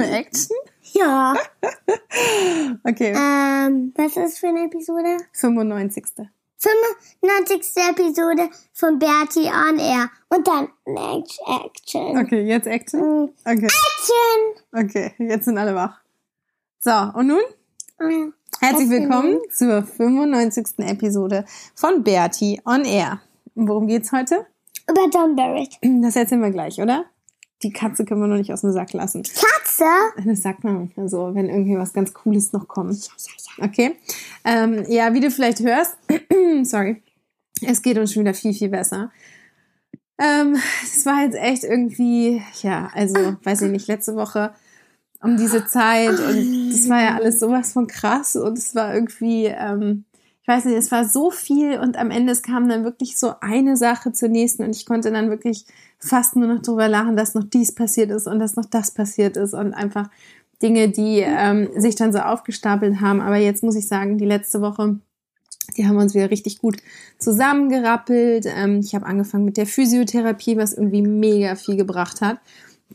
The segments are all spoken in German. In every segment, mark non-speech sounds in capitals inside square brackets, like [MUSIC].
Action? [LAUGHS] Ja. [LAUGHS] okay. Ähm, was ist für eine Episode? 95. 95. Episode von Bertie on Air. Und dann Action. Okay, jetzt Action? Mhm. Okay. Action! Okay, jetzt sind alle wach. So, und nun? Ja. Herzlich Was willkommen zur 95. Episode von Bertie on Air. Worum geht's heute? Über John Barrett. Das erzählen wir gleich, oder? Die Katze können wir noch nicht aus dem Sack lassen. Katze? Das sagt man manchmal so, wenn irgendwie was ganz Cooles noch kommt. Okay. Ähm, ja, wie du vielleicht hörst, [CLEARS THROAT] sorry, es geht uns schon wieder viel, viel besser. Ähm, es war jetzt echt irgendwie, ja, also, weiß ich nicht, letzte Woche um diese Zeit und das war ja alles sowas von krass und es war irgendwie, ähm, ich weiß nicht, es war so viel und am Ende es kam dann wirklich so eine Sache zur nächsten und ich konnte dann wirklich fast nur noch drüber lachen, dass noch dies passiert ist und dass noch das passiert ist und einfach Dinge, die ähm, sich dann so aufgestapelt haben. Aber jetzt muss ich sagen, die letzte Woche, die haben uns wieder richtig gut zusammengerappelt. Ähm, ich habe angefangen mit der Physiotherapie, was irgendwie mega viel gebracht hat.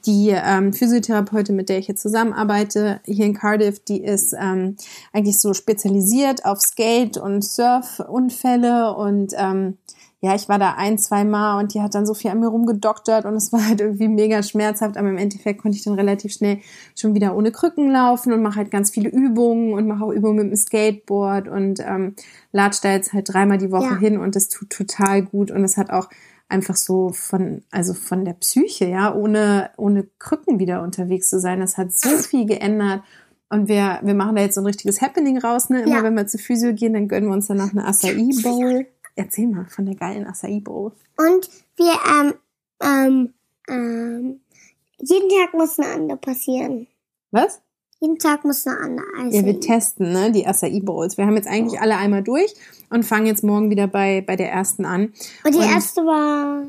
Die ähm, Physiotherapeutin, mit der ich jetzt zusammenarbeite, hier in Cardiff, die ist ähm, eigentlich so spezialisiert auf Skate- und Surfunfälle und ähm, ja, ich war da ein, zwei Mal und die hat dann so viel an mir rumgedoktert und es war halt irgendwie mega schmerzhaft, aber im Endeffekt konnte ich dann relativ schnell schon wieder ohne Krücken laufen und mache halt ganz viele Übungen und mache auch Übungen mit dem Skateboard und ähm, latsch da jetzt halt dreimal die Woche Ja. hin und das tut total gut und es hat auch einfach so von, also von der Psyche, ja, ohne, ohne Krücken wieder unterwegs zu sein. Das hat so viel geändert. Und wir, wir machen da jetzt so ein richtiges Happening raus, ne? Immer Ja. wenn wir zur Physio gehen, dann gönnen wir uns danach eine Acai Bowl. Erzähl mal von der geilen Acai Bowl. Und wir, ähm, ähm, ähm, jeden Tag muss eine andere passieren. Was? Jeden Tag muss eine andere Eis. Ja, wir testen, ne, die Acai Bowls. Wir haben jetzt eigentlich alle einmal durch und fangen jetzt morgen wieder bei, bei der ersten an. Und die und- erste war.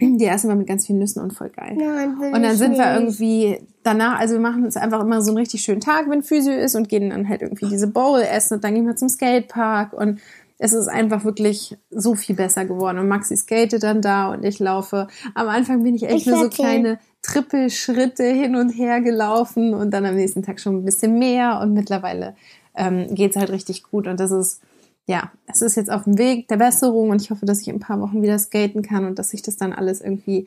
Die erste war mit ganz vielen Nüssen und voll geil. Nein, will Und dann sind wir nicht. irgendwie danach, also wir machen uns einfach immer so einen richtig schönen Tag, wenn Physio ist und gehen dann halt irgendwie diese Bowl essen und dann gehen wir zum Skatepark und es ist einfach wirklich so viel besser geworden. Und Maxi skatet dann da und ich laufe. Am Anfang bin ich echt Ich nur so kleine Trippelschritte hin und her gelaufen und dann am nächsten Tag schon ein bisschen mehr und mittlerweile ähm, geht's halt richtig gut und das ist ja, es ist jetzt auf dem Weg der Besserung und ich hoffe, dass ich in ein paar Wochen wieder skaten kann und dass sich das dann alles irgendwie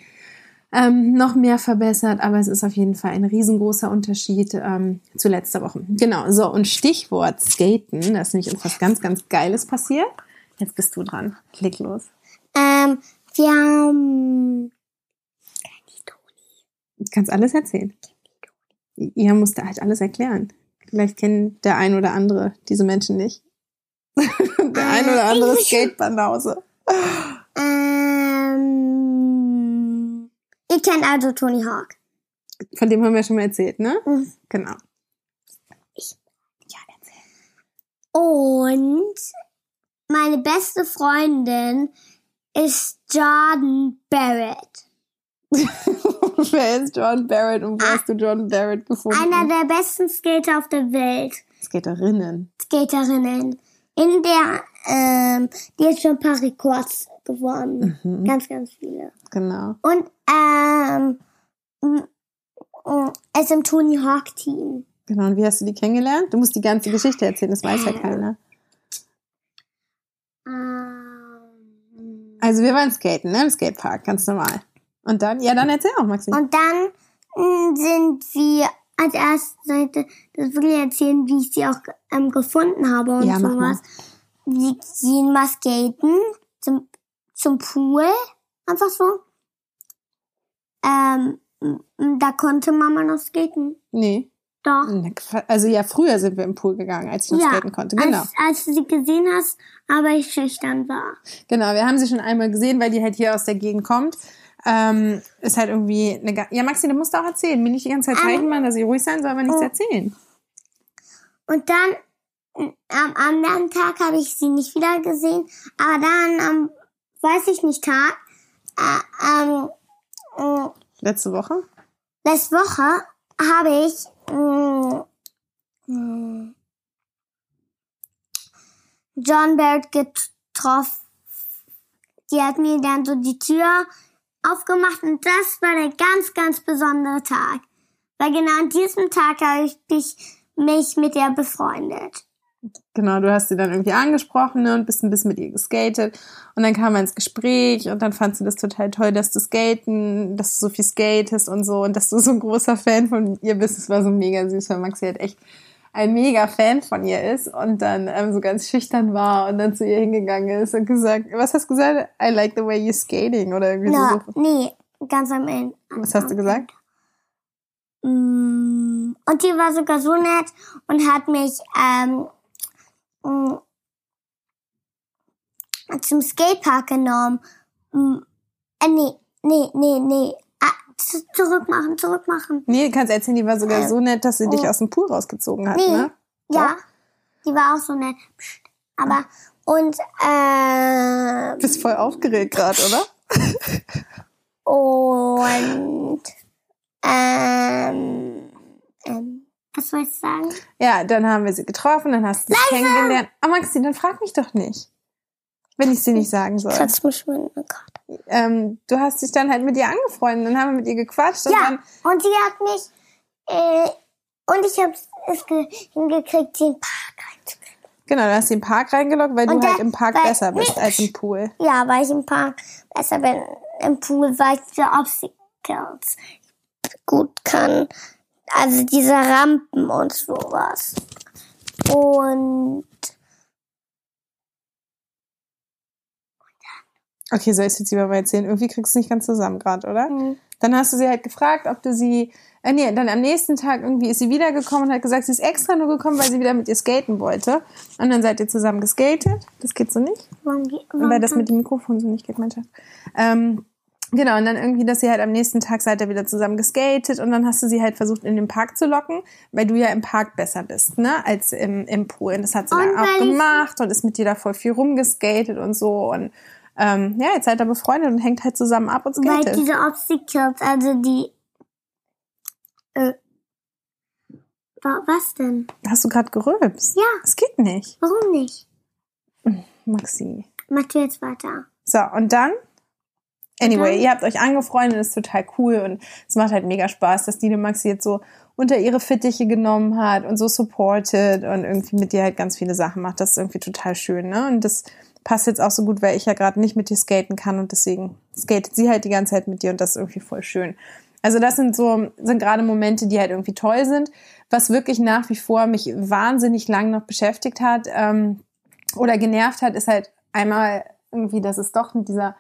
ähm, noch mehr verbessert. Aber es ist auf jeden Fall ein riesengroßer Unterschied ähm, zu letzter Woche. Genau, so und Stichwort Skaten, da ist nämlich uns was ganz, ganz Geiles passiert. Jetzt bist du dran. Klick los. Ähm, wir haben. Du kannst alles erzählen. Ihr musst halt alles erklären. Vielleicht kennen der ein oder andere diese Menschen nicht. [LAUGHS] der ein oder andere Skatebanause. Ähm, ihr kennt also Tony Hawk. Von dem haben wir schon mal erzählt, ne? Mhm. Genau. Ja, erzähl. Und meine beste Freundin ist Jordan Barrett. [LAUGHS] Wer ist John Barrett und wo hast du John Barrett gefunden? Einer der besten Skater auf der Welt. Skaterinnen. Skaterinnen. In der, ähm, die hat schon ein paar Rekords gewonnen. Mhm. Ganz, ganz viele. Genau. Und, ähm, ist im Tony Hawk Team. Genau. Und wie hast du die kennengelernt? Du musst die ganze Geschichte erzählen, das weiß ja keiner. Ähm, Also wir waren skaten, ne? Im Skatepark, ganz normal. Und dann, ja, dann erzähl auch, Maxi. Und dann mm, sind wir als erste Seite das wirklich erzählen, wie ich sie auch ähm, gefunden habe und Ja, sowas. Wir gehen mal skaten. Zum, zum Pool. Einfach so. Ähm, da konnte Mama noch skaten. Nee. Doch. Also ja, früher sind wir im Pool gegangen, als ich noch Ja, skaten konnte. Genau. Als, als du sie gesehen hast, aber ich schüchtern war. Genau, wir haben sie schon einmal gesehen, weil die halt hier aus der Gegend kommt. Ähm, ist halt irgendwie eine Ja, Maxi, du musst auch erzählen. Mir nicht die ganze Zeit zeigen, machen, dass sie ruhig sein soll, aber nichts oh. erzählen. Und dann am anderen Tag habe ich sie nicht wieder gesehen, aber dann am, weiß ich nicht, Tag, äh, ähm, äh, Letzte Woche? letzte Woche habe ich mh, mh, John Barrett getroffen. Die hat mir dann so die Tür aufgemacht und das war der ganz, ganz besondere Tag. Weil genau an diesem Tag habe ich mich mit ihr befreundet. Genau, du hast sie dann irgendwie angesprochen ne, und bist ein bisschen mit ihr geskatet. Und dann kam man ins Gespräch und dann fand sie das total toll, dass du skaten, dass du so viel skatest und so und dass du so ein großer Fan von ihr bist. Es war so mega süß, weil Maxi halt echt ein mega Fan von ihr ist und dann ähm, so ganz schüchtern war und dann zu ihr hingegangen ist und gesagt, was hast du gesagt? I like the way you're skating oder irgendwie Na, so. nee, ganz am Ende. Was hast du gesagt? Mm, Und die war sogar so nett und hat mich ähm, mm, zum Skatepark genommen. Mm, Äh, nee, nee, nee, nee. Ah, z- zurück machen, zurück machen. Nee, du kannst erzählen, die war sogar so nett, dass sie dich oh. aus dem Pool rausgezogen hat, Nee, ne? ja, die war auch so nett. Psst. Aber, und, äh, Bist voll aufgeregt gerade, oder? [LAUGHS] und, ähm, ähm, was soll ich sagen? Ja, dann haben wir sie getroffen, dann hast du sie kennengelernt. Ah, Maxi, dann frag mich doch nicht. Wenn ich sie nicht sagen soll. Kannst du mich mal gerade. Ähm, du hast dich dann halt mit ihr angefreundet, dann haben wir mit ihr gequatscht und Ja, dann, und sie hat mich, äh, und ich habe es ge hingekriegt, den Park reinzukriegen. genau, du hast sie im Park reingeloggt, weil Und du halt da- im Park weil- besser bist nee. als im Pool. Ja, weil ich im Park besser bin. Im Pool, weil ich die Obstacles gut kann. Also diese Rampen und sowas. Und Okay, soll ich es jetzt lieber mal erzählen? Irgendwie kriegst du es nicht ganz zusammen gerade, oder? hm, Dann hast du sie halt gefragt, ob du sie, äh, nee, dann am nächsten Tag irgendwie ist sie wiedergekommen und hat gesagt, sie ist extra nur gekommen, weil sie wieder mit ihr skaten wollte. Und dann seid ihr zusammen geskatet. Das geht so nicht. warum, ge- warum weil das mit dem Mikrofon so nicht geht, mein Schatz. Ähm, genau, und dann irgendwie, dass sie halt am nächsten Tag seid ihr wieder zusammen geskatet und dann hast du sie halt versucht, in den Park zu locken, weil du ja im Park besser bist, ne, als im, im Pool. Und das hat sie Und dann auch weil gemacht und ist mit dir da voll viel rumgeskatet und so und ähm, ja, jetzt seid ihr befreundet und hängt halt zusammen ab und Weil skatet. diese Obstacles, also die, äh, wa- was denn? Hast du gerade gerülpst? Ja. Es geht nicht, Warum nicht? Maxi. Mach du jetzt weiter. So, und dann? Anyway, ihr habt euch angefreundet, ist total cool und es macht halt mega Spaß, dass die den Maxi jetzt so unter ihre Fittiche genommen hat und so supported und irgendwie mit dir halt ganz viele Sachen macht. Das ist irgendwie total schön, ne? Und das passt jetzt auch so gut, weil ich ja gerade nicht mit dir skaten kann und deswegen skatet sie halt die ganze Zeit mit dir und das ist irgendwie voll schön. Also das sind so, sind gerade Momente, die halt irgendwie toll sind. Was wirklich nach wie vor mich wahnsinnig lang noch beschäftigt hat, ähm, oder genervt hat, ist halt einmal irgendwie, dass es doch mit dieser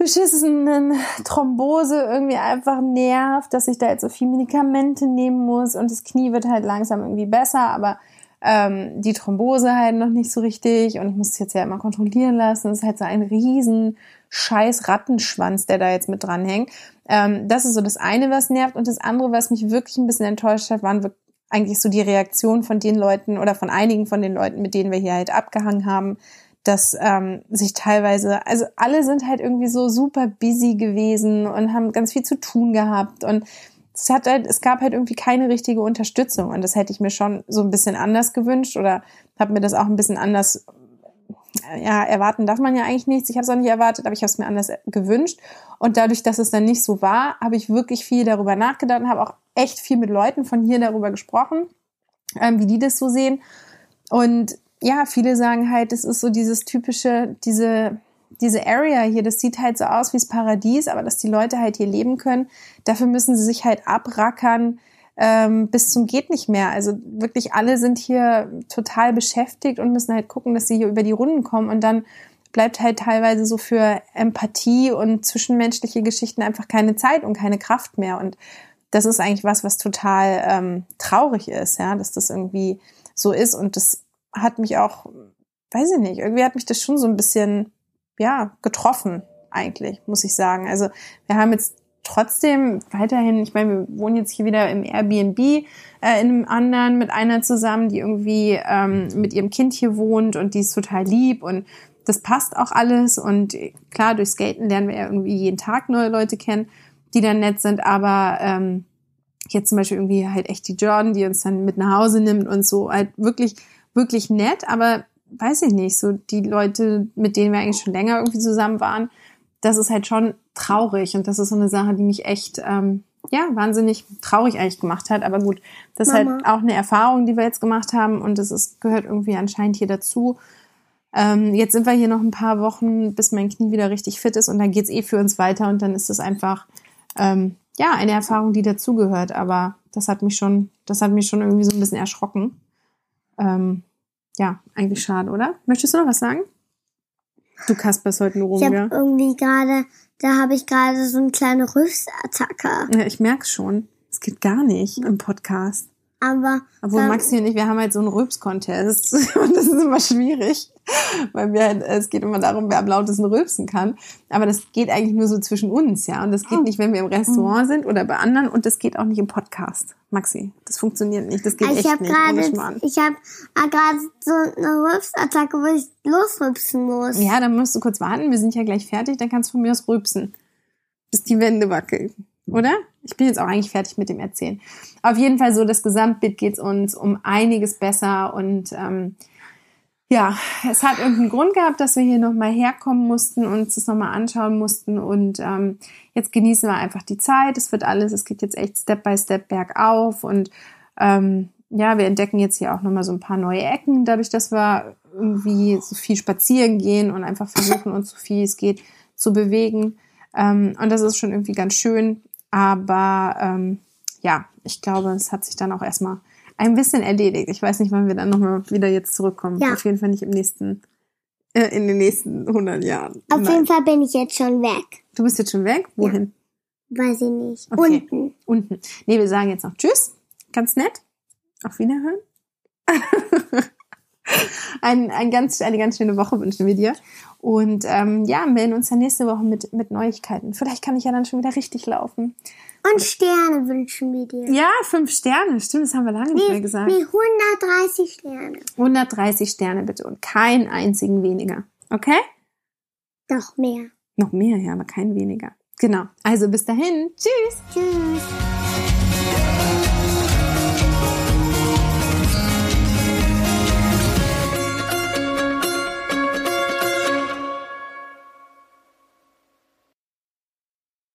beschissenen Thrombose irgendwie einfach nervt, dass ich da jetzt so viel Medikamente nehmen muss und das Knie wird halt langsam irgendwie besser, aber ähm, die Thrombose halt noch nicht so richtig und ich muss es jetzt ja immer kontrollieren lassen. Es ist halt so ein riesen scheiß Rattenschwanz, der da jetzt mit dranhängt. Ähm, das ist so das eine, was nervt und das andere, was mich wirklich ein bisschen enttäuscht hat, waren wirklich eigentlich so die Reaktion von den Leuten oder von einigen von den Leuten, mit denen wir hier halt abgehangen haben, dass ähm, sich teilweise, also alle sind halt irgendwie so super busy gewesen und haben ganz viel zu tun gehabt und es hat halt, es gab halt irgendwie keine richtige Unterstützung und das hätte ich mir schon so ein bisschen anders gewünscht oder habe mir das auch ein bisschen anders ja, erwarten darf man ja eigentlich nichts. Ich habe es auch nicht erwartet, aber ich habe es mir anders gewünscht. Und dadurch, dass es dann nicht so war, habe ich wirklich viel darüber nachgedacht und habe auch echt viel mit Leuten von hier darüber gesprochen, ähm, wie die das so sehen. Und ja, viele sagen halt, es ist so dieses typische, diese, diese Area hier, das sieht halt so aus wie das Paradies, aber dass die Leute halt hier leben können, dafür müssen sie sich halt abrackern ähm, bis zum geht nicht mehr. Also wirklich alle sind hier total beschäftigt und müssen halt gucken, dass sie hier über die Runden kommen und dann bleibt halt teilweise so für Empathie und zwischenmenschliche Geschichten einfach keine Zeit und keine Kraft mehr. Und das ist eigentlich was, was total ähm, traurig ist, ja, dass das irgendwie so ist. Und das hat mich auch, weiß ich nicht, irgendwie hat mich das schon so ein bisschen, ja, getroffen, eigentlich, muss ich sagen. Also wir haben jetzt trotzdem weiterhin, ich meine, wir wohnen jetzt hier wieder im Airbnb äh, in einem anderen mit einer zusammen, die irgendwie ähm, mit ihrem Kind hier wohnt und die ist total lieb und das passt auch alles und klar, durch Skaten lernen wir ja irgendwie jeden Tag neue Leute kennen, die dann nett sind, aber ähm, jetzt zum Beispiel irgendwie halt echt die Jordan, die uns dann mit nach Hause nimmt und so, halt wirklich, wirklich nett, aber weiß ich nicht, so die Leute, mit denen wir eigentlich schon länger irgendwie zusammen waren, das ist halt schon traurig und das ist so eine Sache, die mich echt ähm, ja wahnsinnig traurig eigentlich gemacht hat. Aber gut, das Mama. ist halt auch eine Erfahrung, die wir jetzt gemacht haben und das ist, gehört irgendwie anscheinend hier dazu. Ähm, jetzt sind wir hier noch ein paar Wochen, bis mein Knie wieder richtig fit ist und dann geht's eh für uns weiter und dann ist das einfach ähm, ja eine Erfahrung, die dazugehört. Aber das hat mich schon, das hat mich schon irgendwie so ein bisschen erschrocken. Ähm, ja, eigentlich schade, oder? Möchtest du noch was sagen? Du kasperst heute nur rum, ich hab ja? irgendwie gerade, da habe ich gerade so eine kleine Rüstattacke. Ja, ich merk's schon. Es geht gar nicht im Podcast. Aber. Obwohl Maxi und ich, wir haben halt so einen Rülps-Contest. [LAUGHS] Und das ist immer schwierig. Weil wir halt, es geht immer darum, wer am lautesten rülpsen kann. Aber das geht eigentlich nur so zwischen uns, ja. Und das geht oh. nicht, wenn wir im Restaurant sind oder bei anderen. Und das geht auch nicht im Podcast. Maxi, das funktioniert nicht. Das geht also echt nicht. Grade, ich habe gerade so eine Rülpsattacke, wo ich losrülpsen muss. Ja, dann musst du kurz warten. Wir sind ja gleich fertig. Dann kannst du von mir aus rülpsen. Bis die Wände wackeln. Oder? Ich bin jetzt auch eigentlich fertig mit dem Erzählen. Auf jeden Fall so, das Gesamtbild geht uns um einiges besser und ähm, ja, es hat irgendeinen Grund gehabt, dass wir hier nochmal herkommen mussten und uns das nochmal anschauen mussten und ähm, jetzt genießen wir einfach die Zeit. Es wird alles, es geht jetzt echt Step by Step bergauf und ähm, ja, wir entdecken jetzt hier auch nochmal so ein paar neue Ecken, dadurch, dass wir irgendwie so viel spazieren gehen und einfach versuchen, uns so viel es geht zu bewegen. Ähm, und das ist schon irgendwie ganz schön. Aber ähm, ja, ich glaube, es hat sich dann auch erstmal ein bisschen erledigt. Ich weiß nicht, wann wir dann nochmal wieder jetzt zurückkommen. Ja. Auf jeden Fall nicht im nächsten, äh, in den nächsten 100 Jahren. Auf Nein. jeden Fall bin ich jetzt schon weg. Du bist jetzt schon weg? Wohin? Ja. Weiß ich nicht. Okay. Unten. Unten. Nee, wir sagen jetzt noch Tschüss. Ganz nett. Auf Wiederhören. [LAUGHS] [LAUGHS] ein, ein ganz, eine ganz schöne Woche wünschen wir dir. Und ähm, ja, melden uns dann nächste Woche mit, mit Neuigkeiten. Vielleicht kann ich ja dann schon wieder richtig laufen. Und Sterne wünschen wir dir. Ja, fünf Sterne. Stimmt, das haben wir lange nicht mehr gesagt. Nee, 130 Sterne. 130 Sterne bitte und keinen einzigen weniger. Okay? Noch mehr. Noch mehr, ja, aber kein weniger. Genau. Also bis dahin. Tschüss. Tschüss.